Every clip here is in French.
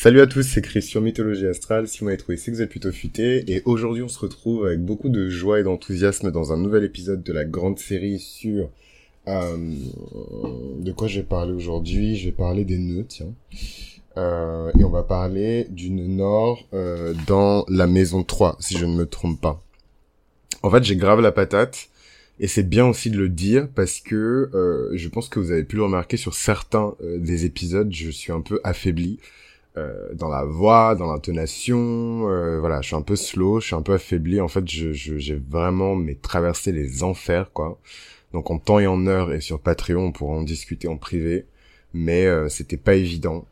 Salut à tous, c'est Christian Mythologie Astrale. Si vous m'avez trouvé, c'est que vous êtes plutôt futé. Et aujourd'hui, on se retrouve avec beaucoup de joie et d'enthousiasme dans un nouvel épisode de la grande série sur... Euh, de quoi je vais parler aujourd'hui Je vais parler des nœuds, tiens. Euh, et on va parler du nœud nord euh, dans la maison 3, si je ne me trompe pas. En fait, j'ai grave la patate. Et c'est bien aussi de le dire parce que je pense que vous avez pu le remarquer sur certains des épisodes, je suis un peu affaibli euh, dans la voix, dans l'intonation. Euh, voilà, je suis un peu slow, je suis un peu affaibli. En fait, je, j'ai vraiment mais traversé les enfers quoi. Donc en temps et en heure et sur Patreon, on pourra en discuter en privé, mais euh, c'était pas évident.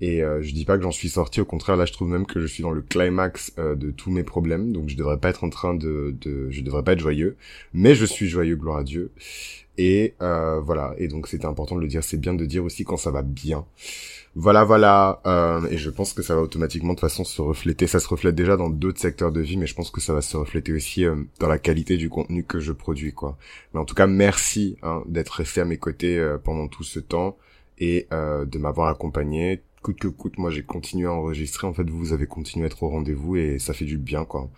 Et euh, je dis pas que j'en suis sorti, au contraire, là je trouve même que je suis dans le climax euh, de tous mes problèmes, donc je devrais pas être en train de, de, je devrais pas être joyeux, mais je suis joyeux, gloire à Dieu. Et euh, voilà, et donc c'était important de le dire, c'est bien de dire aussi quand ça va bien. Voilà, voilà, euh, et je pense que ça va automatiquement de façon se refléter, ça se reflète déjà dans d'autres secteurs de vie, mais je pense que ça va se refléter aussi euh, dans la qualité du contenu que je produis, quoi. Mais en tout cas, merci hein, d'être resté à mes côtés euh, pendant tout ce temps et de m'avoir accompagné coûte que coûte, moi j'ai continué à enregistrer. En fait, vous avez continué à être au rendez-vous et ça fait du bien, quoi.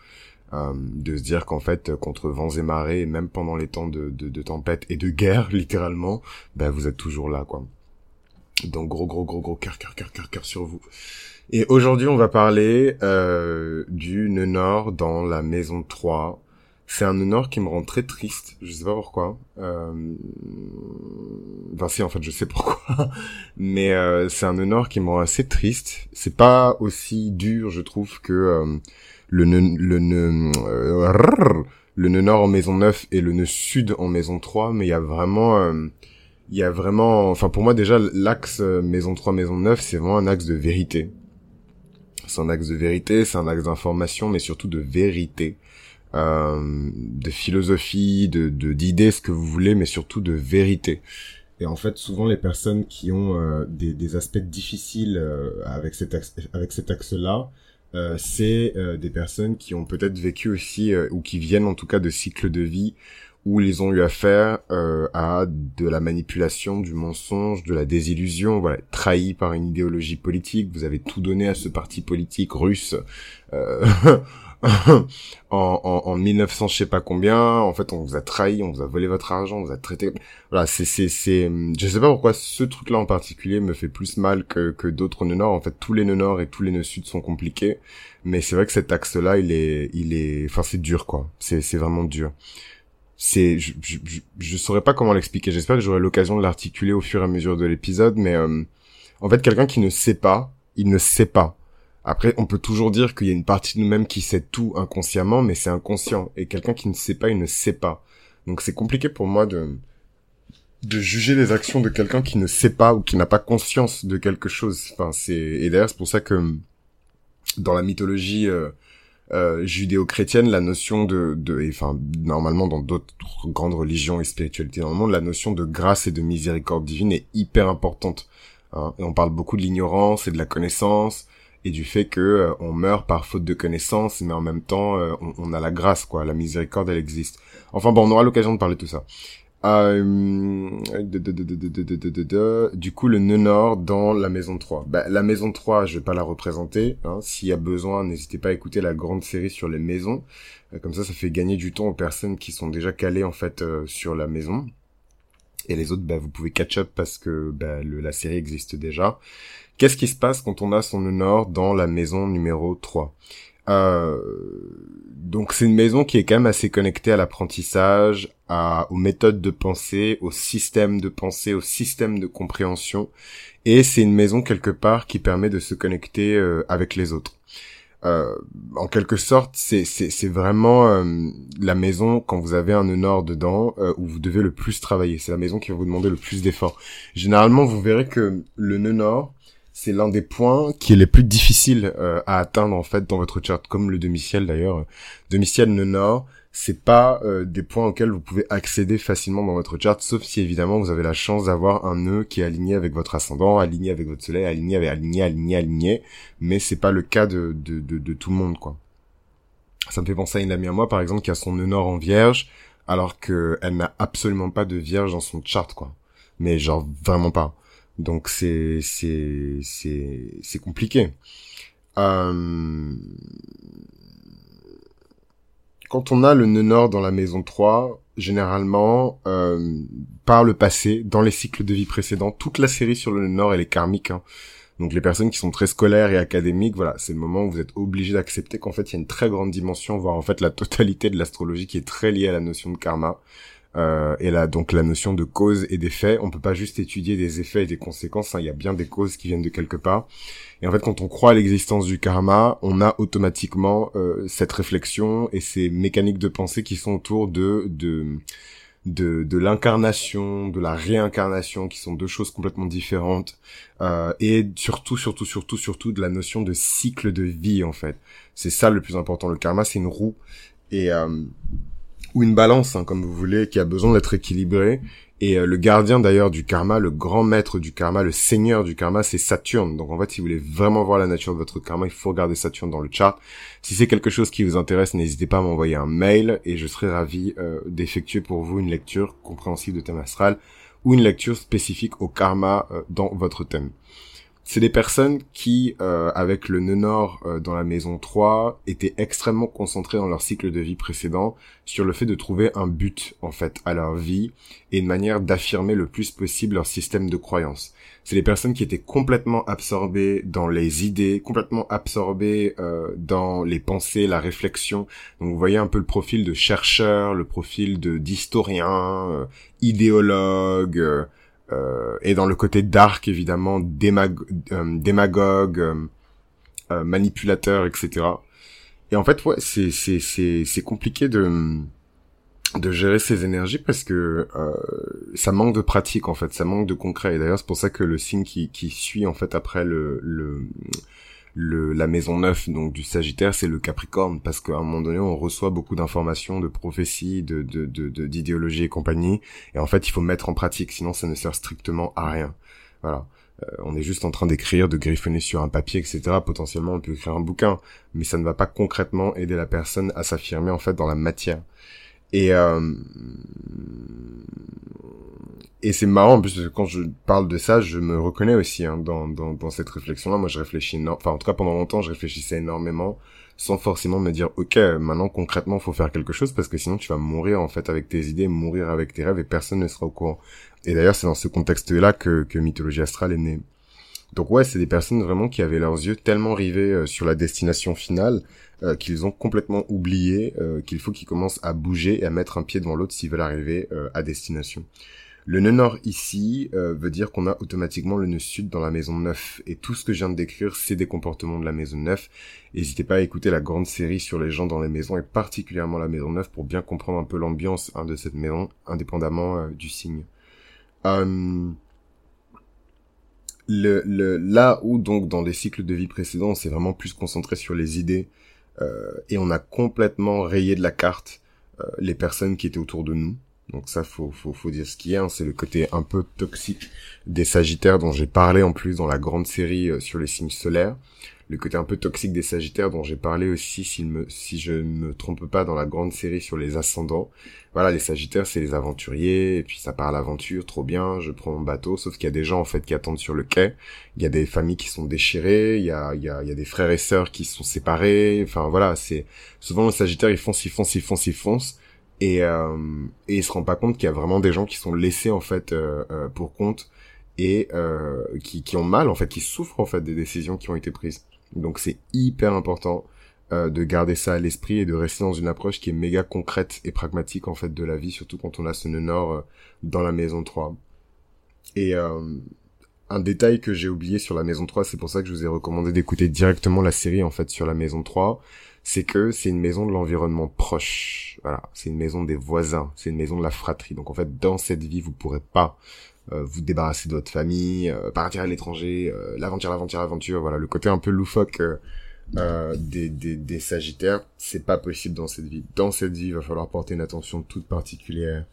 Euh, de se dire qu'en fait, contre vents et marées, même pendant les temps de, de, de tempête et de guerre, littéralement, ben vous êtes toujours là, quoi. Donc gros, gros, gros, gros cœur, cœur, cœur, cœur, cœur sur vous. Et aujourd'hui, on va parler euh, du nœud nord dans la maison 3 c'est un honneur qui me rend très triste. Je sais pas pourquoi. Euh... Enfin si, en fait, je sais pourquoi. Mais euh, c'est un honneur qui me rend assez triste. C'est pas aussi dur, je trouve, que euh, le nœud, le nœud, euh, le nœud nord en maison 9 et le nœud sud en maison 3. Mais il y a vraiment, euh, il y a vraiment, enfin pour moi déjà, l'axe euh, maison 3, maison 9, c'est vraiment un axe de vérité. C'est un axe de vérité, c'est un axe d'information, mais surtout de vérité euh, de philosophie, de d'idées, ce que vous voulez, mais surtout de vérité. Et en fait, souvent les personnes qui ont euh, des, des, aspects difficiles euh, avec cet axe, avec cet axe-là, euh, c'est euh, des personnes qui ont peut-être vécu aussi ou qui viennent en tout cas de cycles de vie où ils ont eu affaire à de la manipulation, du mensonge, de la désillusion, voilà, trahi par une idéologie politique. Vous avez tout donné à ce parti politique russe. en, en, en 1900 je sais pas combien. En fait on vous a trahi on vous a volé votre argent on vous a traité. Voilà c'est c'est c'est je sais pas pourquoi ce truc là en particulier me fait plus mal que que d'autres nœuds nord en fait tous les nœuds nord et tous les nœuds sud sont compliqués. Mais c'est vrai que cet axe là il est il est enfin c'est dur quoi. C'est c'est vraiment dur. C'est je, je, je, saurais pas comment l'expliquer. J'espère que j'aurai l'occasion de l'articuler au fur et à mesure de l'épisode mais euh, en fait quelqu'un qui ne sait pas il ne sait pas après, on peut toujours dire qu'il y a une partie de nous-mêmes qui sait tout inconsciemment, mais c'est inconscient. Et quelqu'un qui ne sait pas, il ne sait pas. Donc c'est compliqué pour moi de de juger les actions de quelqu'un qui ne sait pas ou qui n'a pas conscience de quelque chose. Enfin, c'est et d'ailleurs c'est pour ça que dans la mythologie euh, euh, judéo-chrétienne, la notion de, de enfin normalement dans d'autres grandes religions et spiritualités dans le monde, la notion de grâce et de miséricorde divine est hyper importante. Hein. Et on parle beaucoup de l'ignorance et de la connaissance, et du fait que euh, on meurt par faute de connaissance, mais en même temps euh, on, on, a la grâce, quoi, la miséricorde, elle existe. Enfin bon, on aura l'occasion de parler de tout ça. Euh, du coup, le nœud nord dans la maison 3. Bah, la maison 3, je vais pas la représenter. Hein. S'il y a besoin, n'hésitez pas à écouter la grande série sur les maisons. comme ça, ça fait gagner du temps aux personnes qui sont déjà calées en fait sur la maison. Et les autres, bah, vous pouvez catch up parce que bah, le, la série existe déjà. Qu'est-ce qui se passe quand on a son nord dans la maison numéro 3 euh, donc c'est une maison qui est quand même assez connectée à l'apprentissage, à, aux méthodes de pensée, au système de pensée, au système de compréhension, et c'est une maison quelque part qui permet de se connecter euh, avec les autres. Euh, en quelque sorte, c'est c'est vraiment euh, la maison quand vous avez un nord dedans euh, où vous devez le plus travailler. C'est la maison qui va vous demander le plus d'efforts. Généralement, vous verrez que le nœud c'est l'un des points qui est les plus difficiles euh, à atteindre en fait dans votre chart, comme le demi-ciel d'ailleurs. Demi-ciel, nord, c'est pas euh, des points auxquels vous pouvez accéder facilement dans votre chart, sauf si évidemment vous avez la chance d'avoir un nœud qui est aligné avec votre ascendant, aligné avec votre soleil, aligné avec aligné, aligné, aligné. Mais c'est pas le cas de, de, de, de tout le monde quoi. Ça me fait penser à une amie à moi par exemple qui a son nœud nord en vierge, alors que elle n'a absolument pas de vierge dans son chart quoi. Mais genre vraiment pas. Donc c'est c'est c'est c'est compliqué. Euh, quand on a le nœud nord dans la maison 3, généralement, euh, par le passé, dans les cycles de vie précédents, toute la série sur le nœud nord, elle est karmique. Hein. Donc les personnes qui sont très scolaires et académiques, voilà, c'est le moment où vous êtes obligé d'accepter qu'en fait, il y a une très grande dimension, voire en fait la totalité de l'astrologie qui est très liée à la notion de karma. Euh, et là, donc la notion de cause et d'effet, on peut pas juste étudier des effets et des conséquences. Hein. il y a bien des causes qui viennent de quelque part. Et en fait, quand on croit à l'existence du karma, on a automatiquement euh, cette réflexion et ces mécaniques de pensée qui sont autour de de de, de l'incarnation, de la réincarnation, qui sont deux choses complètement différentes, euh, et surtout, surtout, surtout, surtout de la notion de cycle de vie en fait. C'est ça le plus important. Le karma, c'est une roue et euh, ou une balance, hein, comme vous voulez, qui a besoin d'être équilibrée. Et euh, le gardien d'ailleurs du karma, le grand maître du karma, le seigneur du karma, c'est Saturne. Donc en fait, si vous voulez vraiment voir la nature de votre karma, il faut regarder Saturne dans le chart. Si c'est quelque chose qui vous intéresse, n'hésitez pas à m'envoyer un mail et je serai ravi euh, d'effectuer pour vous une lecture compréhensive de thème astral ou une lecture spécifique au karma euh, dans votre thème c'est des personnes qui, euh, avec le nœud nord euh, dans la maison 3, étaient extrêmement concentrées dans leur cycle de vie précédent sur le fait de trouver un but, en fait, à leur vie et une manière d'affirmer le plus possible leur système de croyance. C'est des personnes qui étaient complètement absorbées dans les idées, complètement absorbées euh, dans les pensées, la réflexion. Donc vous voyez un peu le profil de chercheur, le profil de d'historien, idéologue euh, et dans le côté dark évidemment euh, démagogue euh, manipulateur etc et en fait ouais c'est c'est c'est c'est compliqué de de gérer ces énergies parce que ça manque de pratique en fait. Ça manque de concret. Et d'ailleurs c'est pour ça que le signe qui qui suit en fait après le le la maison 9 donc du Sagittaire, c'est le Capricorne parce qu'à un moment donné, on reçoit beaucoup d'informations, de prophéties, de de et compagnie, et en fait, il faut mettre en pratique, sinon ça ne sert strictement à rien. Voilà. Euh, on est juste en train d'écrire, de griffonner sur un papier, etc. Potentiellement, on peut écrire un bouquin, mais ça ne va pas concrètement aider la personne à s'affirmer en fait dans la matière. Et euh, et c'est marrant parce que quand je parle de ça, je me reconnais aussi hein, dans, dans, dans cette réflexion-là. Moi, je réfléchis, enfin en tout cas pendant longtemps, je réfléchissais énormément, sans forcément me dire, ok, maintenant concrètement, faut faire quelque chose parce que sinon tu vas mourir en fait avec tes idées, mourir avec tes rêves et personne ne sera au courant. Et d'ailleurs, c'est dans ce contexte-là que, que Mythologie Astrale est née. Donc ouais, c'est des personnes vraiment qui avaient leurs yeux tellement rivés euh, sur la destination finale euh, qu'ils ont complètement oublié euh, qu'il faut qu'ils commencent à bouger et à mettre un pied devant l'autre s'ils veulent arriver à destination. Le nœud nord ici veut dire qu'on a automatiquement le nœud sud dans la maison 9. Et tout ce que je viens de décrire, c'est des comportements de la maison 9. N'hésitez pas à écouter la grande série sur les gens dans les maisons, et particulièrement la maison 9, pour bien comprendre un peu l'ambiance hein, de cette maison, indépendamment du signe. Le, le, là où donc dans les cycles de vie précédents, on s'est vraiment plus concentré sur les idées, et on a complètement rayé de la carte les personnes qui étaient autour de nous. Donc ça, faut, faut, faut dire ce qu'il y a. Hein. C'est le côté un peu toxique des Sagittaires dont j'ai parlé en plus dans la grande série euh, sur les signes solaires. Le côté un peu toxique des Sagittaires dont j'ai parlé aussi, si, je ne me trompe pas, dans la grande série sur les ascendants. Voilà, les Sagittaires, c'est les aventuriers, et puis ça part à l'aventure, trop bien, je prends mon bateau, sauf qu'il y a des gens en fait qui attendent sur le quai, il y a des familles qui sont déchirées, il y a, il y a, il y a des frères et sœurs qui sont séparés, enfin voilà, c'est souvent les Sagittaires ils foncent, ils foncent, ils foncent, ils foncent, et, euh, et il se rend pas compte qu'il y a vraiment des gens qui sont laissés en fait euh, euh, pour compte et euh, qui, qui ont mal en fait, qui souffrent en fait des décisions qui ont été prises. Donc c'est hyper important euh, de garder ça à l'esprit et de rester dans une approche qui est méga concrète et pragmatique en fait de la vie, surtout quand on a ce nœud nord euh, dans la maison 3. Et un détail que j'ai oublié sur la maison 3, c'est pour ça que je vous ai recommandé d'écouter directement la série en fait sur la maison 3, c'est que c'est une maison de l'environnement proche. Voilà, c'est une maison des voisins, c'est une maison de la fratrie. Donc en fait, dans cette vie, vous pourrez pas euh, vous débarrasser de votre famille, euh, partir à l'étranger, euh, l'aventure, l'aventure, l'aventure. Voilà, le côté un peu loufoque des, des, des Sagittaires, c'est pas possible dans cette vie. Dans cette vie, il va falloir porter une attention toute particulière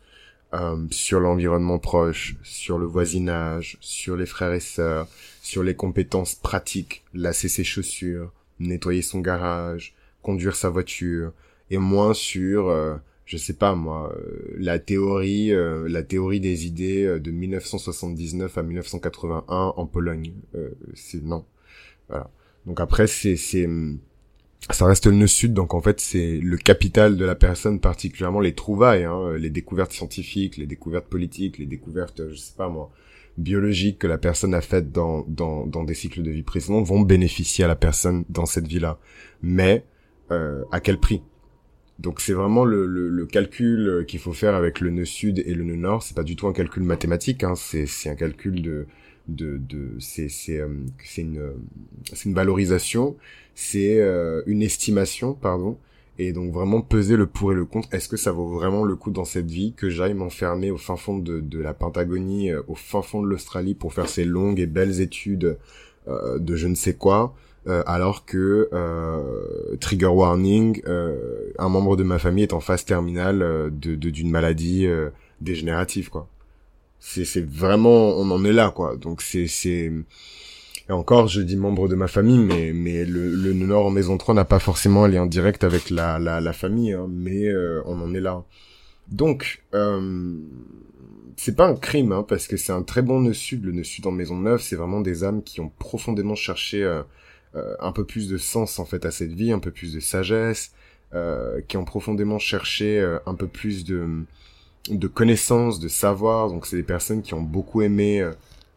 sur l'environnement proche, sur le voisinage, sur les frères et sœurs, sur les compétences pratiques, lasser ses chaussures, nettoyer son garage, conduire sa voiture et moins sur euh, je sais pas moi, la théorie, la théorie des idées de 1979 à 1981 en Pologne. c'est non. Voilà. Donc après, c'est c'est ça reste le nœud sud, donc en fait c'est le capital de la personne, particulièrement les trouvailles, hein, les découvertes scientifiques, les découvertes politiques, les découvertes, je sais pas moi, biologiques que la personne a faites dans, dans, dans des cycles de vie précédents vont bénéficier à la personne dans cette vie-là. Mais euh, à quel prix? Donc c'est vraiment le, le, le calcul qu'il faut faire avec le nœud sud et le nœud nord. C'est pas du tout un calcul mathématique, hein, c'est un calcul de de, de c'est c'est euh, une c'est une valorisation, c'est euh, une estimation pardon et donc vraiment peser le pour et le contre. Est-ce que ça vaut vraiment le coup dans cette vie que j'aille m'enfermer au fin fond de, de la Pentagonie, euh, au fin fond de l'Australie pour faire ces longues et belles études de je ne sais quoi, alors que trigger warning, un membre de ma famille est en phase terminale de d'une maladie dégénérative quoi. C'est c'est vraiment on en est là quoi. Donc c'est c'est et encore je dis membre de ma famille mais mais le le Nord en maison 3 n'a pas forcément un lien direct avec la la, la famille hein, mais euh, on en est là. Donc euh, c'est pas un crime hein, parce que c'est un très bon nœud sud. Le nœud sud en maison 9 c'est vraiment des âmes qui ont profondément cherché euh, euh, un peu plus de sens en fait à cette vie un peu plus de sagesse euh, qui ont profondément cherché un peu plus de de connaissances, de savoir. Donc c'est des personnes qui ont beaucoup aimé euh,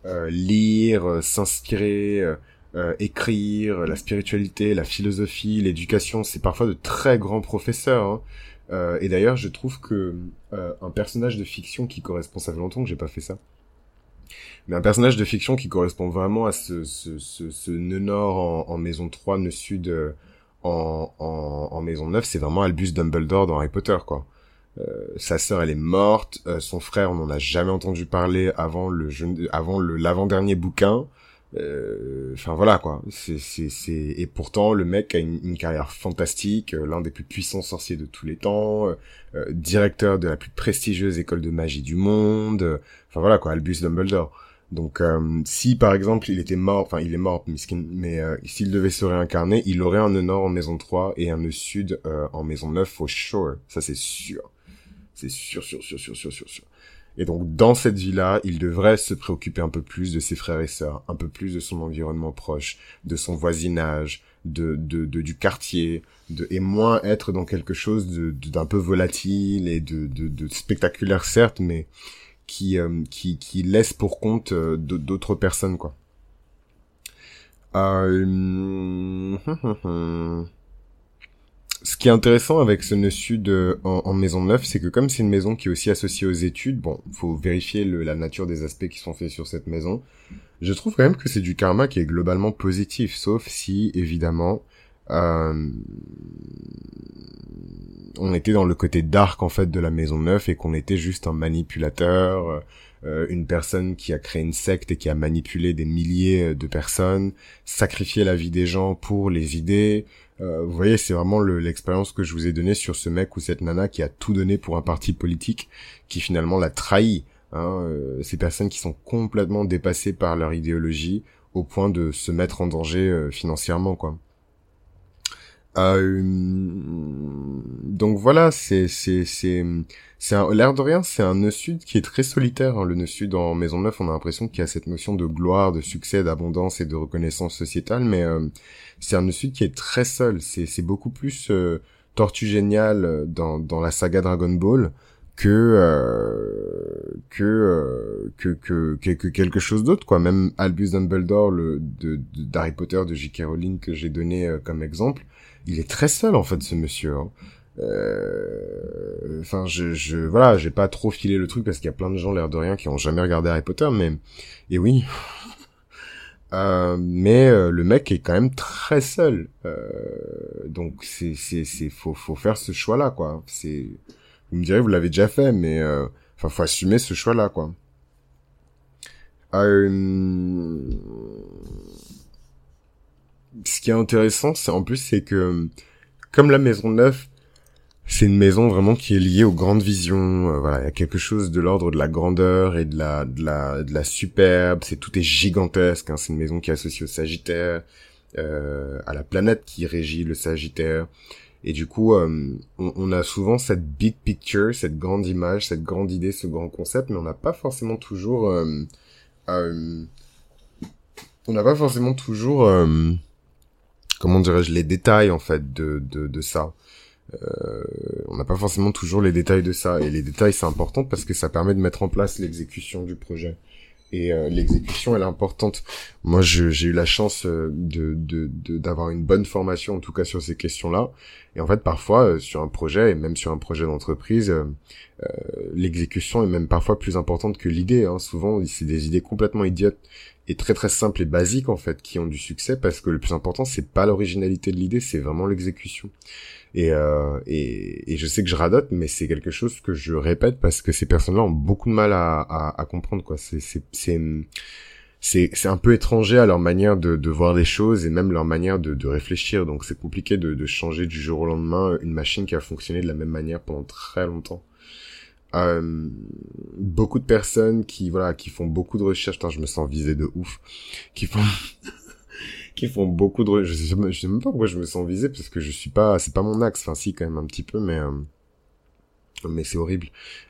euh lire, euh, s'inspirer, euh, écrire, la spiritualité, la philosophie, l'éducation. C'est parfois de très grands professeurs. Hein. et d'ailleurs, je trouve que un personnage de fiction qui correspond, ça fait longtemps que j'ai pas fait ça, mais un personnage de fiction qui correspond vraiment à ce, ce, ce, ce nœud nord en, en maison 3, nœud sud en, en, en maison 9, c'est vraiment Albus Dumbledore dans Harry Potter, quoi. Euh, sa sœur elle est morte, euh, son frère on n'en a jamais entendu parler avant le avant le l'avant-dernier bouquin. Euh, enfin voilà quoi, c'est c'est c'est et pourtant le mec a une, carrière fantastique, l'un des plus puissants sorciers de tous les temps, directeur de la plus prestigieuse école de magie du monde. Enfin voilà quoi, Albus Dumbledore. Donc si par exemple il était mort, enfin il est mort, mais s'il devait se réincarner, il aurait un nœud nord en maison 3 et un nœud sud en maison 9 for sure, ça c'est sûr. C'est sûr, sûr, sûr, sûr, sûr, sûr. Et donc, dans cette vie-là, il devrait se préoccuper un peu plus de ses frères et sœurs, un peu plus de son environnement proche, de son voisinage, de, de, de du quartier, de, et moins être dans quelque chose d'un peu volatile et de, de, spectaculaire, certes, mais qui, euh, qui, qui laisse pour compte euh, d'autres personnes, quoi. Euh... Ce qui est intéressant avec ce nœud sud en, maison neuve, c'est que comme c'est une maison qui est aussi associée aux études, bon, faut vérifier la nature des aspects qui sont faits sur cette maison. Je trouve quand même que c'est du karma qui est globalement positif, sauf si évidemment euh, on était dans le côté dark en fait de la maison neuve et qu'on était juste un manipulateur, euh, une personne qui a créé une secte et qui a manipulé des milliers de personnes, sacrifié la vie des gens pour les idées. Euh, vous voyez, c'est vraiment l'expérience que je vous ai donnée sur ce mec ou cette nana qui a tout donné pour un parti politique, qui finalement l'a trahi. Hein, euh, ces personnes qui sont complètement dépassées par leur idéologie au point de se mettre en danger euh, financièrement, quoi. Euh, donc voilà, c'est c'est c'est c'est l'air de rien, c'est un nœud sud qui est très solitaire. Hein. Le nœud sud en Maison Neuf, on a l'impression qu'il y a cette notion de gloire, de succès, d'abondance et de reconnaissance sociétale, mais euh, c'est un nœud sud qui est très seul. C'est c'est beaucoup plus euh, Tortue génial dans dans la saga Dragon Ball que euh, que, que, que que quelque chose d'autre quoi même Albus Dumbledore le de d'Harry Potter de J.K. Rowling que j'ai donné comme exemple il est très seul en fait ce monsieur. Hein. Euh, enfin, je, je, voilà, j'ai pas trop filé le truc parce qu'il y a plein de gens l'air de rien qui ont jamais regardé Harry Potter, mais et oui. Euh, mais euh, le mec est quand même très seul, donc c'est c'est c'est faut faut faire ce choix là quoi. Vous me direz vous l'avez déjà fait, mais enfin faut assumer ce choix là quoi. Euh, qui est intéressant, c'est en plus, c'est que comme la maison neuve, c'est une maison vraiment qui est liée aux grandes visions. Euh, voilà, il y a quelque chose de l'ordre de la grandeur et de la de la de la superbe. C'est tout est gigantesque. Hein. C'est une maison qui est associée au Sagittaire, euh, à la planète qui régit le Sagittaire. Et du coup, on, on, a souvent cette big picture, cette grande image, cette grande idée, ce grand concept, mais on n'a pas forcément toujours on n'a pas forcément toujours, euh, comment dirais-je, les détails en fait de, de, ça. Euh, on n'a pas forcément toujours les détails de ça. Et les détails, c'est important parce que ça permet de mettre en place l'exécution du projet. Et euh, l'exécution, elle est importante. Moi, j'ai eu la chance de d'avoir de, une bonne formation, en tout cas sur ces questions-là. Et en fait, parfois, sur un projet, et même sur un projet d'entreprise, l'exécution est même parfois plus importante que l'idée. Hein. Souvent, c'est des idées complètement idiotes et très très simples et basiques en fait qui ont du succès parce que le plus important c'est pas l'originalité de l'idée, c'est vraiment l'exécution. Et, euh, et, et je sais que je radote, mais c'est quelque chose que je répète parce que ces personnes-là ont beaucoup de mal à, à, à comprendre quoi. C'est c'est un peu étranger à leur manière de, de voir les choses et même leur manière de, de réfléchir. Donc c'est compliqué de, de changer du jour au lendemain une machine qui a fonctionné de la même manière pendant très longtemps. Euh, beaucoup de personnes qui voilà qui font beaucoup de recherches, je me sens visé de ouf, qui font qui font beaucoup de je sais, je sais même pas pourquoi je me sens visé parce que je suis pas c'est pas mon axe, enfin si quand même un petit peu mais euh, mais c'est horrible.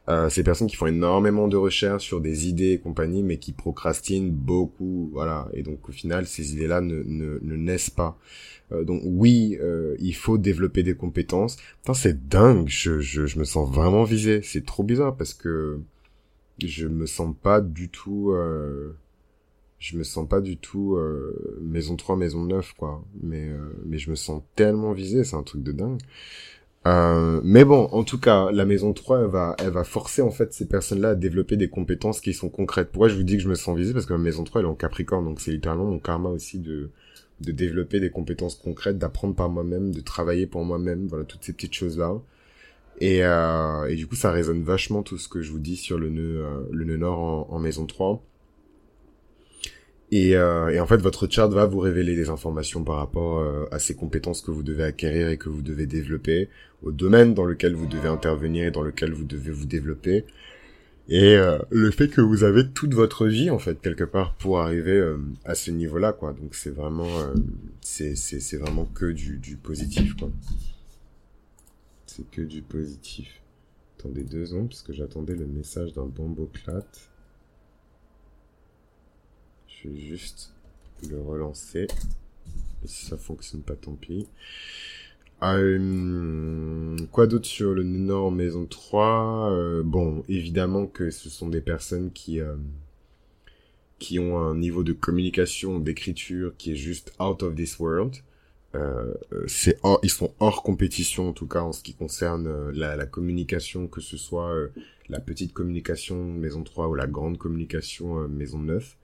Euh, ces personnes qui font énormément de recherches sur des idées et compagnie, mais qui procrastinent beaucoup, voilà. Et donc au final, ces idées-là ne, ne, ne, naissent pas. Euh, donc oui, euh, il faut développer des compétences. Putain, c'est dingue. Je, je, je me sens vraiment visé. C'est trop bizarre parce que je me sens pas du tout. Je me sens pas du tout euh, maison 3, maison 9, quoi. Mais euh, mais je me sens tellement visé. C'est un truc de dingue. Euh, mais bon, en tout cas, la maison 3, elle va, elle va forcer en fait ces personnes-là à développer des compétences qui sont concrètes. Pourquoi je vous dis que je me sens visé? Parce que la maison 3, elle est en Capricorne, donc c'est littéralement mon karma aussi de, de développer des compétences concrètes, d'apprendre par moi-même, de travailler pour moi-même, voilà, toutes ces petites choses-là. Et, euh, et du coup, ça résonne vachement tout ce que je vous dis sur le nœud, euh, le nœud nord en, en maison 3. Et, euh, et, en fait, votre chart va vous révéler des informations par rapport euh, à ces compétences que vous devez acquérir et que vous devez développer, au domaine dans lequel vous devez intervenir et dans lequel vous devez vous développer. Et euh, le fait que vous avez toute votre vie, en fait, quelque part, pour arriver euh, à ce niveau-là, quoi. Donc c'est vraiment, c'est, c'est, c'est vraiment que du, du positif, quoi. C'est que du positif. Attendez deux secondes, parce que j'attendais le message d'un bomboclate juste le relancer. Et si ça fonctionne pas, tant pis. Euh, quoi d'autre sur le Nord Maison 3 euh, Bon, évidemment que ce sont des personnes qui euh, qui ont un niveau de communication, d'écriture qui est juste out of this world. c'est ils sont hors compétition en tout cas en ce qui concerne la, la communication, que ce soit la petite communication Maison 3 ou la grande communication Maison 9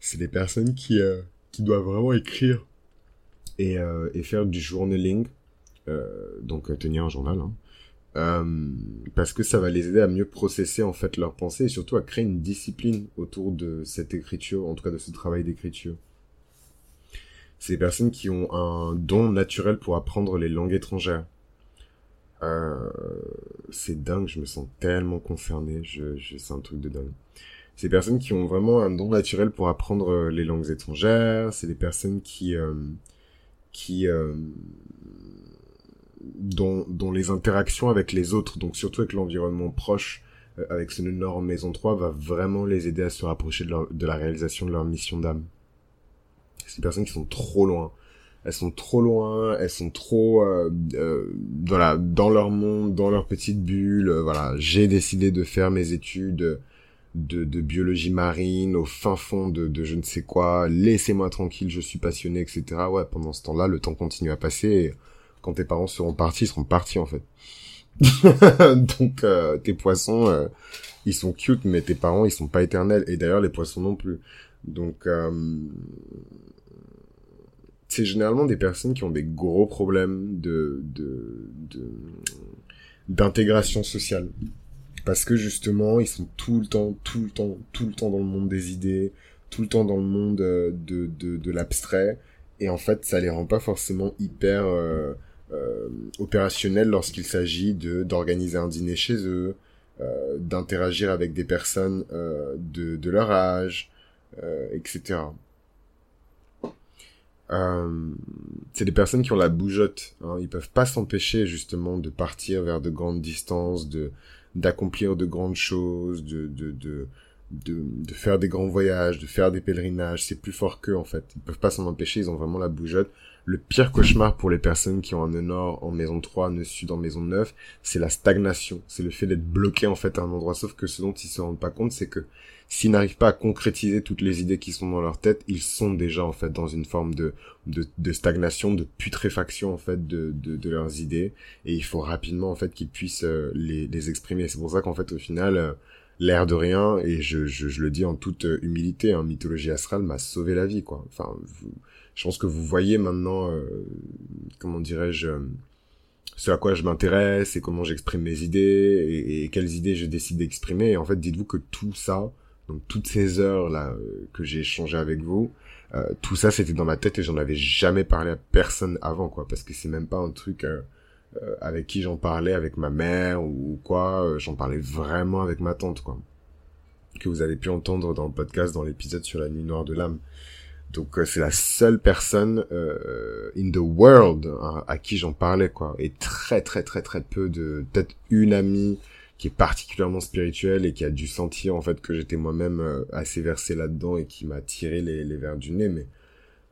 c'est des personnes qui, euh, qui doivent vraiment écrire et, euh, et faire du journaling, euh, donc tenir un journal, hein, euh, parce que ça va les aider à mieux processer en fait leurs pensées et surtout à créer une discipline autour de cette écriture, en tout cas de ce travail d'écriture. C'est des personnes qui ont un don naturel pour apprendre les langues étrangères. Euh, c'est dingue, je me sens tellement concerné, je, je, c'est un truc de dingue. C'est des personnes qui ont vraiment un don naturel pour apprendre euh, les langues étrangères. C'est des personnes qui euh, qui euh, dont, dont les interactions avec les autres, donc surtout avec l'environnement proche, euh, avec ce nord maison 3, va vraiment les aider à se rapprocher de, leur, de la réalisation de leur mission d'âme. C'est des personnes qui sont trop loin. Elles sont trop loin, elles sont trop euh, voilà, dans leur monde, dans leur petite bulle. voilà, j'ai décidé de faire mes études de, de, biologie marine au fin fond de, de je ne sais quoi, laissez-moi tranquille, je suis passionné, etc. Ouais, pendant ce temps-là, le temps continue à passer et quand tes parents seront partis, ils seront partis en fait. Donc euh, tes poissons, euh, ils sont cute, mais tes parents, ils sont pas éternels. Et d'ailleurs, les poissons non plus. Donc euh, c'est généralement des personnes qui ont des gros problèmes de d'intégration sociale parce que justement ils sont tout le temps tout le temps tout le temps dans le monde des idées tout le temps dans le monde euh, de de, de l'abstrait et en fait ça les rend pas forcément hyper euh, euh, opérationnels lorsqu'il s'agit de d'organiser un dîner chez eux euh, d'interagir avec des personnes euh, de de leur âge etc euh, c'est des personnes qui ont la bougeotte. Hein. Ils peuvent pas s'empêcher justement de partir vers de grandes distances, de d'accomplir de grandes choses, de de, de de faire des grands voyages, de faire des pèlerinages. C'est plus fort qu'eux en fait. Ils peuvent pas s'en empêcher. Ils ont vraiment la bougeotte. Le pire cauchemar pour les personnes qui ont un nord en maison 3, un nœud sud en maison 9, c'est la stagnation. C'est le fait d'être bloqué en fait à un endroit. Sauf que ce dont ils se rendent pas compte, c'est que s'ils n'arrivent pas à concrétiser toutes les idées qui sont dans leur tête, ils sont déjà en fait dans une forme de de, de stagnation, de putréfaction en fait de, de, de leurs idées, et il faut rapidement en fait qu'ils puissent euh, les, les exprimer. C'est pour ça qu'en fait au final, euh, l'air de rien, et je, je, je, le dis en toute euh, humilité, hein, mythologie astrale m'a sauvé la vie quoi. Enfin, je pense que vous voyez maintenant, comment dirais-je ce à quoi je m'intéresse et comment j'exprime mes idées et, quelles idées je décide d'exprimer. Et en fait, dites-vous que tout ça, donc toutes ces heures là euh, que j'ai échangé avec vous, euh, tout ça c'était dans ma tête et j'en avais jamais parlé à personne avant quoi, parce que c'est même pas un truc euh, avec qui j'en parlais avec ma mère ou quoi, j'en parlais vraiment avec ma tante quoi, que vous avez pu entendre dans le podcast dans l'épisode sur la nuit noire de l'âme. Donc c'est la seule personne in the world hein, à qui j'en parlais quoi, et très très très très peu de peut-être une amie qui est particulièrement spirituel et qui a dû sentir en fait que j'étais moi-même euh, assez versé là-dedans et qui m'a tiré les, les verres du nez. Mais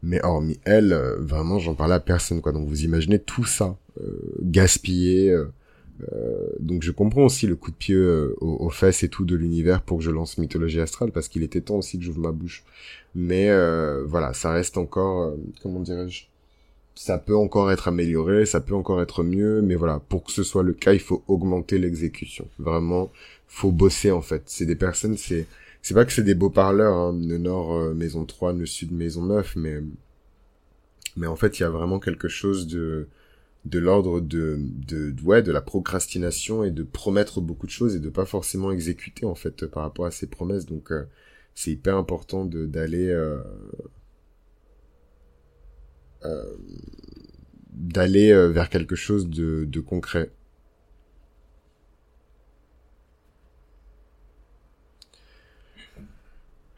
mais hormis elle euh, vraiment j'en parlais à personne quoi. Donc vous imaginez tout ça euh, donc je comprends aussi le coup de pied aux, fesses et tout de l'univers pour que je lance mythologie astrale parce qu'il était temps aussi que j'ouvre ma bouche mais voilà ça reste encore comment dirais-je ça peut encore être amélioré, ça peut encore être mieux, mais voilà, pour que ce soit le cas, il faut augmenter l'exécution. Vraiment, faut bosser en fait. C'est des personnes, c'est c'est pas que c'est des beaux parleurs, hein, le nord euh, maison 3, le sud maison 9, mais mais en fait, il y a vraiment quelque chose de de l'ordre de, de ouais de la procrastination et de promettre beaucoup de choses et de pas forcément exécuter en fait par rapport à ces promesses donc euh, c'est hyper important de d'aller euh, euh, d'aller euh, vers quelque chose de, de concret.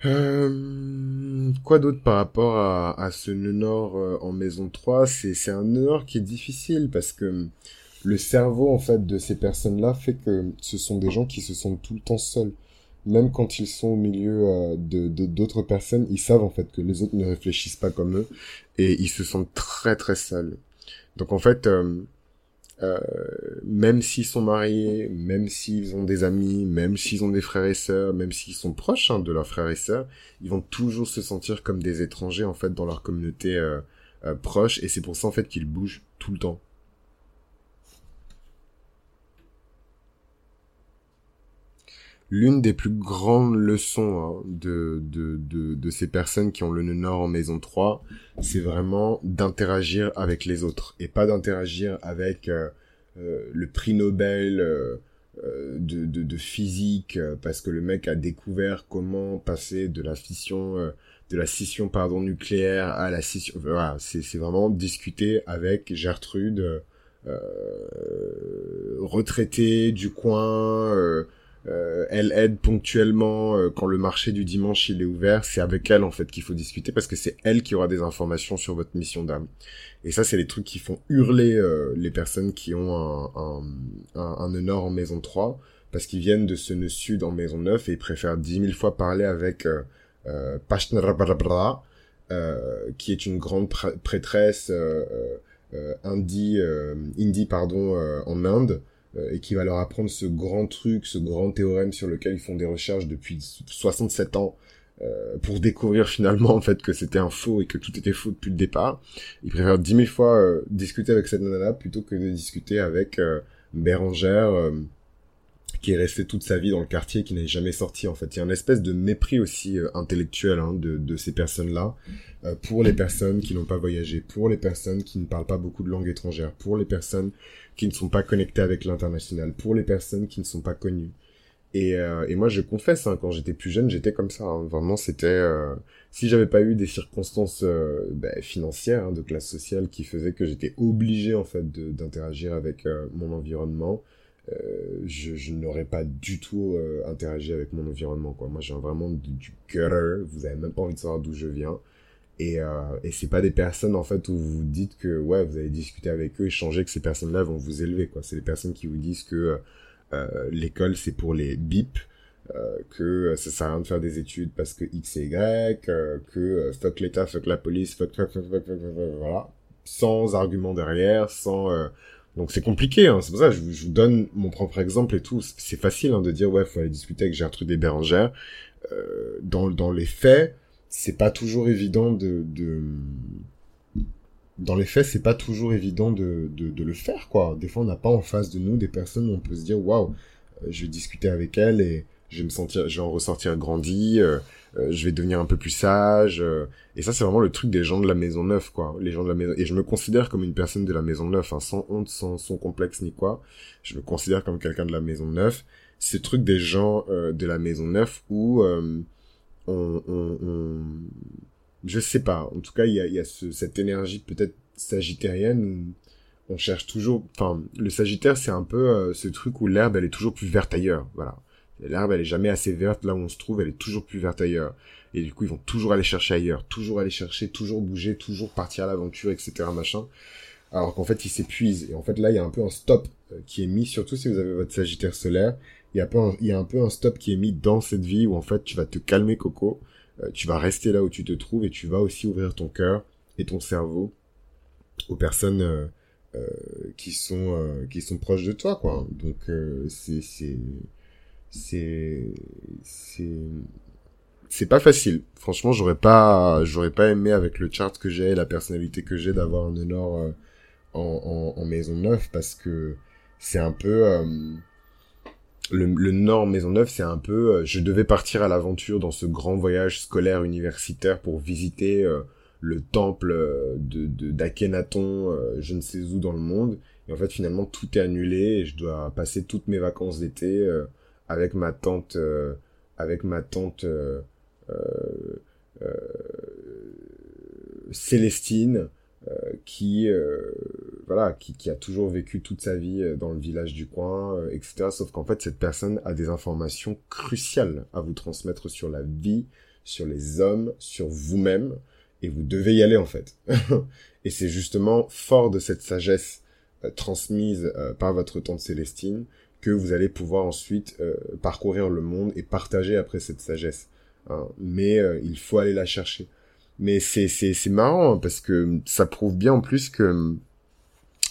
Euh, quoi d'autre par rapport à, ce nœud nord en maison 3 C'est un nœud nord qui est difficile parce que le cerveau en fait de ces personnes-là fait que ce sont des gens qui se sentent tout le temps seuls. Même quand ils sont au milieu de d'autres personnes, ils savent en fait que les autres ne réfléchissent pas comme eux et ils se sentent très très seuls. Donc en fait, euh, euh, même s'ils sont mariés, même s'ils ont des amis, même s'ils ont des frères et sœurs, même s'ils sont proches hein, de leurs frères et sœurs, ils vont toujours se sentir comme des étrangers en fait dans leur communauté euh, euh proche et c'est pour ça en fait qu'ils bougent tout le temps. L'une des plus grandes leçons hein, de, de, de, de, ces personnes qui ont le nœud nord en maison 3, c'est vraiment d'interagir avec les autres et pas d'interagir avec euh, euh, le prix Nobel euh, de, de, de, physique parce que le mec a découvert comment passer de la fission de la scission pardon nucléaire à la scission voilà c'est c'est vraiment discuter avec Gertrude retraitée du coin euh, elle aide ponctuellement euh, quand le marché du dimanche il est ouvert. C'est avec elle en fait qu'il faut discuter parce que c'est elle qui aura des informations sur votre mission d'âme. Et ça, c'est les trucs qui font hurler euh, les personnes qui ont un, un, un, nœud en maison 3 parce qu'ils viennent de ce nœud sud en maison 9 et ils préfèrent dix mille fois parler avec euh, euh, qui est une grande prêtresse euh, indie, indie pardon, en Inde, euh, et qui va leur apprendre ce grand truc, ce grand théorème sur lequel ils font des recherches depuis 67 ans euh, pour découvrir finalement en fait que c'était un faux et que tout était faux depuis le départ. Ils préfèrent dix mille fois euh, discuter avec cette nana plutôt que de discuter avec Bérangère qui est restée toute sa vie dans le quartier et qui n'est jamais sorti en fait. Il y a une espèce de mépris aussi intellectuel hein, de, de, ces personnes-là pour les personnes qui n'ont pas voyagé, pour les personnes qui ne parlent pas beaucoup de langues étrangères, pour les personnes qui ne sont pas connectés avec l'international, pour les personnes qui ne sont pas connues. Et, euh, et moi, je confesse, hein, quand j'étais plus jeune, j'étais comme ça. Hein. Vraiment, c'était euh, si j'avais pas eu des circonstances euh, ben, financières hein, de classe sociale qui faisaient que j'étais obligé en fait d'interagir avec mon environnement, je, n'aurais pas du tout interagi avec mon environnement. Quoi. Moi, j'ai vraiment du, du. Vous avez même pas envie de savoir d'où je viens. Et, euh, et c'est pas des personnes en fait où vous dites que ouais vous allez discuter avec eux, échanger que ces personnes-là vont vous élever quoi. C'est des personnes qui vous disent que euh, l'école c'est pour les bips, euh, que ça sert à rien de faire des études parce que X et Y, euh, que euh, fuck l'État, fuck la police, fuck, fuck, fuck, fuck, fuck, fuck, voilà, sans argument derrière, sans euh, donc c'est compliqué, hein. c'est pour ça que je, vous- donne mon propre exemple et tout. C'est facile hein, de dire ouais, faut aller discuter avec Gertrude des Bérangères. Euh, dans dans les faits, c'est pas toujours évident de, de... dans les faits, c'est pas toujours évident de, de, de le faire quoi. Des fois, on n'a pas en face de nous des personnes où on peut se dire waouh, euh, je vais discuter avec elle et je vais me sentir, je vais en ressortir grandi. euh, euh, je vais devenir un peu plus sage. euh, et ça, c'est vraiment le truc des gens de la maison neuve, quoi. Les gens de la maison. Et je me considère comme une personne de la maison neuve, hein, sans honte, sans, sans complexe ni quoi. Je me considère comme quelqu'un de la maison neuve. Ce truc des gens euh, de la maison neuve où je sais pas. En tout cas, il y a, y a ce- cette énergie peut-être sagittarienne où on cherche toujours. Enfin, le Sagittaire, c'est un peu euh, ce truc où l'herbe, elle est toujours plus verte ailleurs. Voilà. L'herbe, elle est jamais assez verte là où on se trouve, elle est toujours plus verte ailleurs. Et du coup, ils vont toujours aller chercher ailleurs, toujours aller chercher, toujours bouger, toujours partir à l'aventure, etc. machin. Alors qu'en fait, ils s'épuisent. Et en fait, là, il y a un peu un stop euh, qui est mis, surtout si vous avez votre Sagittaire solaire. Il y a, pas il y a un peu un stop qui est mis dans cette vie où en fait, tu vas te calmer, Coco. Euh, tu vas rester là où tu te trouves et tu vas aussi ouvrir ton cœur et ton cerveau aux personnes euh, euh, qui sont euh, qui sont proches de toi, quoi. Donc euh, c'est c'est c'est c'est c'est pas facile. Franchement, j'aurais pas j'aurais pas aimé avec le chart que j'ai la personnalité que j'ai d'avoir un Honor euh, en, en, en maison neuve parce que c'est un peu euh, le, le Nord Maison Neuve, c'est un peu, euh, je devais partir à l'aventure dans ce grand voyage scolaire universitaire pour visiter euh, le temple euh, de de- d'Akhenaton, euh, je ne sais où dans le monde. Et en fait, finalement, tout est annulé et je dois passer toutes mes vacances d'été euh, avec ma tante, avec ma tante Célestine, qui voilà, qui, qui a toujours vécu toute sa vie euh, dans le village du coin, euh, etc. Sauf qu'en fait, cette personne a des informations cruciales à vous transmettre sur la vie, sur les hommes, sur vous-même, et vous devez y aller en fait. et c'est justement fort de cette sagesse euh, transmise euh, par votre tante Célestine que vous allez pouvoir ensuite euh, parcourir le monde et partager après cette sagesse. hein. Mais il faut aller la chercher. Mais c'est c'est c'est marrant hein, parce que ça prouve bien en plus que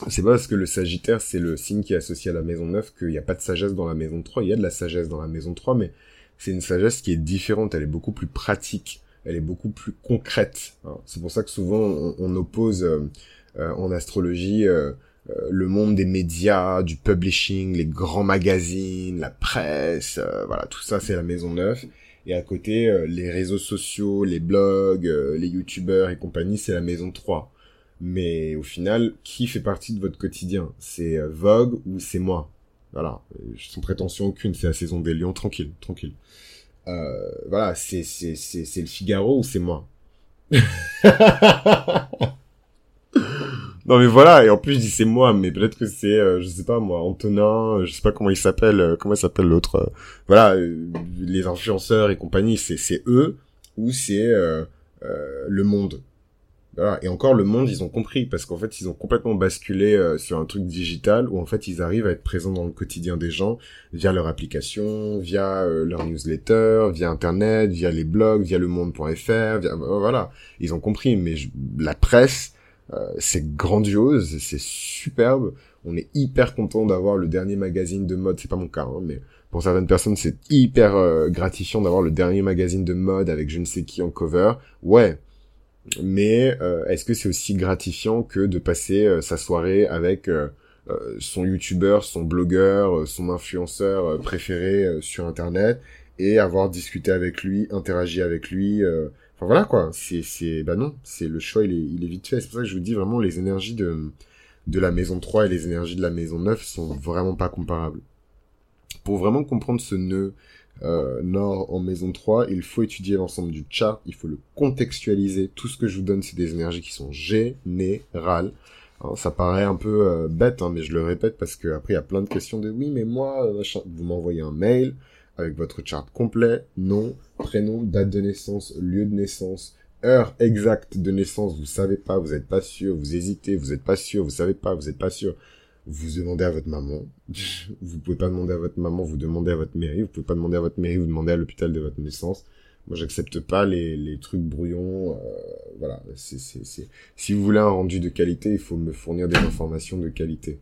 c'est pas parce que le Sagittaire c'est le signe qui est associé à la maison 9 qu'il n'y a pas de sagesse dans la maison 3. Il y a de la sagesse dans la maison 3, mais c'est une sagesse qui est différente. Elle est beaucoup plus pratique. Elle est beaucoup plus concrète. hein. C'est pour ça que souvent on, oppose euh, euh, en astrologie euh, euh, le monde des médias, du publishing, les grands magazines, la presse, euh, voilà, tout ça c'est la maison 9. Et à côté, les réseaux sociaux, les blogs, les youtubeurs et compagnie, c'est la maison 3. Mais au final, qui fait partie de votre quotidien? C'est euh, Vogue ou c'est moi? Voilà, sans prétention aucune, c'est la saison des lions, tranquille, tranquille. Euh, voilà, c'est c'est c'est le Figaro ou c'est moi? Non mais voilà, et en plus je dis c'est moi, mais peut-être que c'est, euh, je sais pas moi, Antonin, euh, je sais pas comment il s'appelle, euh, comment il s'appelle l'autre, euh, voilà, les influenceurs et compagnie, c'est eux ou c'est le monde? Et encore le monde, ils ont compris parce qu'en fait ils ont complètement basculé euh, sur un truc digital où en fait ils arrivent à être présents dans le quotidien des gens via leur application, via euh, leur newsletter, via internet, via les blogs, via le monde.fr, via voilà, ils ont compris. Mais je- la presse euh, c'est grandiose, c'est superbe. On est hyper content d'avoir le dernier magazine de mode. C'est pas mon cas, hein, mais pour certaines personnes, c'est hyper euh, gratifiant d'avoir le dernier magazine de mode avec je ne sais qui en cover. Ouais. Mais euh, est-ce que c'est aussi gratifiant que de passer euh, sa soirée avec euh, son youtubeur, son blogueur, son influenceur préféré sur internet et avoir discuté avec lui, interagi avec lui euh, Enfin voilà quoi, c'est c'est bah non, c'est le choix il est il est vite fait. C'est pour ça que je vous dis vraiment les énergies de de la maison 3 et les énergies de la maison 9 sont vraiment pas comparables. Pour vraiment comprendre ce nœud euh, nord en maison 3, il faut étudier l'ensemble du chart, il faut le contextualiser. Tout ce que je vous donne, c'est des énergies qui sont générales. Hein, ça paraît un peu euh, bête, hein, mais je le répète parce que après il y a plein de questions de oui, mais moi, euh, vous m'envoyez un mail avec votre chart complet, nom, prénom, date de naissance, lieu de naissance, heure exacte de naissance, vous savez pas, vous n'êtes pas sûr, vous hésitez, vous n'êtes pas sûr, vous savez pas, vous n'êtes pas sûr, vous demandez à votre maman. vous pouvez pas demander à votre maman, vous demandez à votre mairie. Vous pouvez pas demander à votre mairie, vous demandez à l'hôpital de votre naissance. Moi, j'accepte pas les, les trucs brouillons. Euh, voilà, c'est, c'est, c'est... Si vous voulez un rendu de qualité, il faut me fournir des informations de qualité.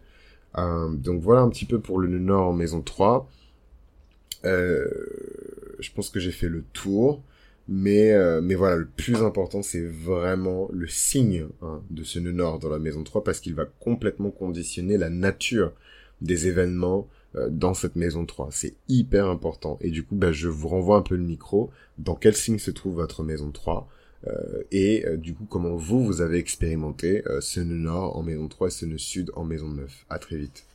Euh, donc voilà un petit peu pour le Nord en maison 3. Euh, je pense que j'ai fait le tour. Mais, euh, mais voilà, le plus important, c'est vraiment le signe hein, de ce nœud nord dans la maison 3 parce qu'il va complètement conditionner la nature des événements euh, dans cette maison 3. C'est hyper important. Et du coup, bah, je vous renvoie un peu le micro. Dans quel signe se trouve votre maison 3 euh, Et du coup, comment vous, vous avez expérimenté ce nœud nord en maison 3 et ce nœud sud en maison 9. À très vite.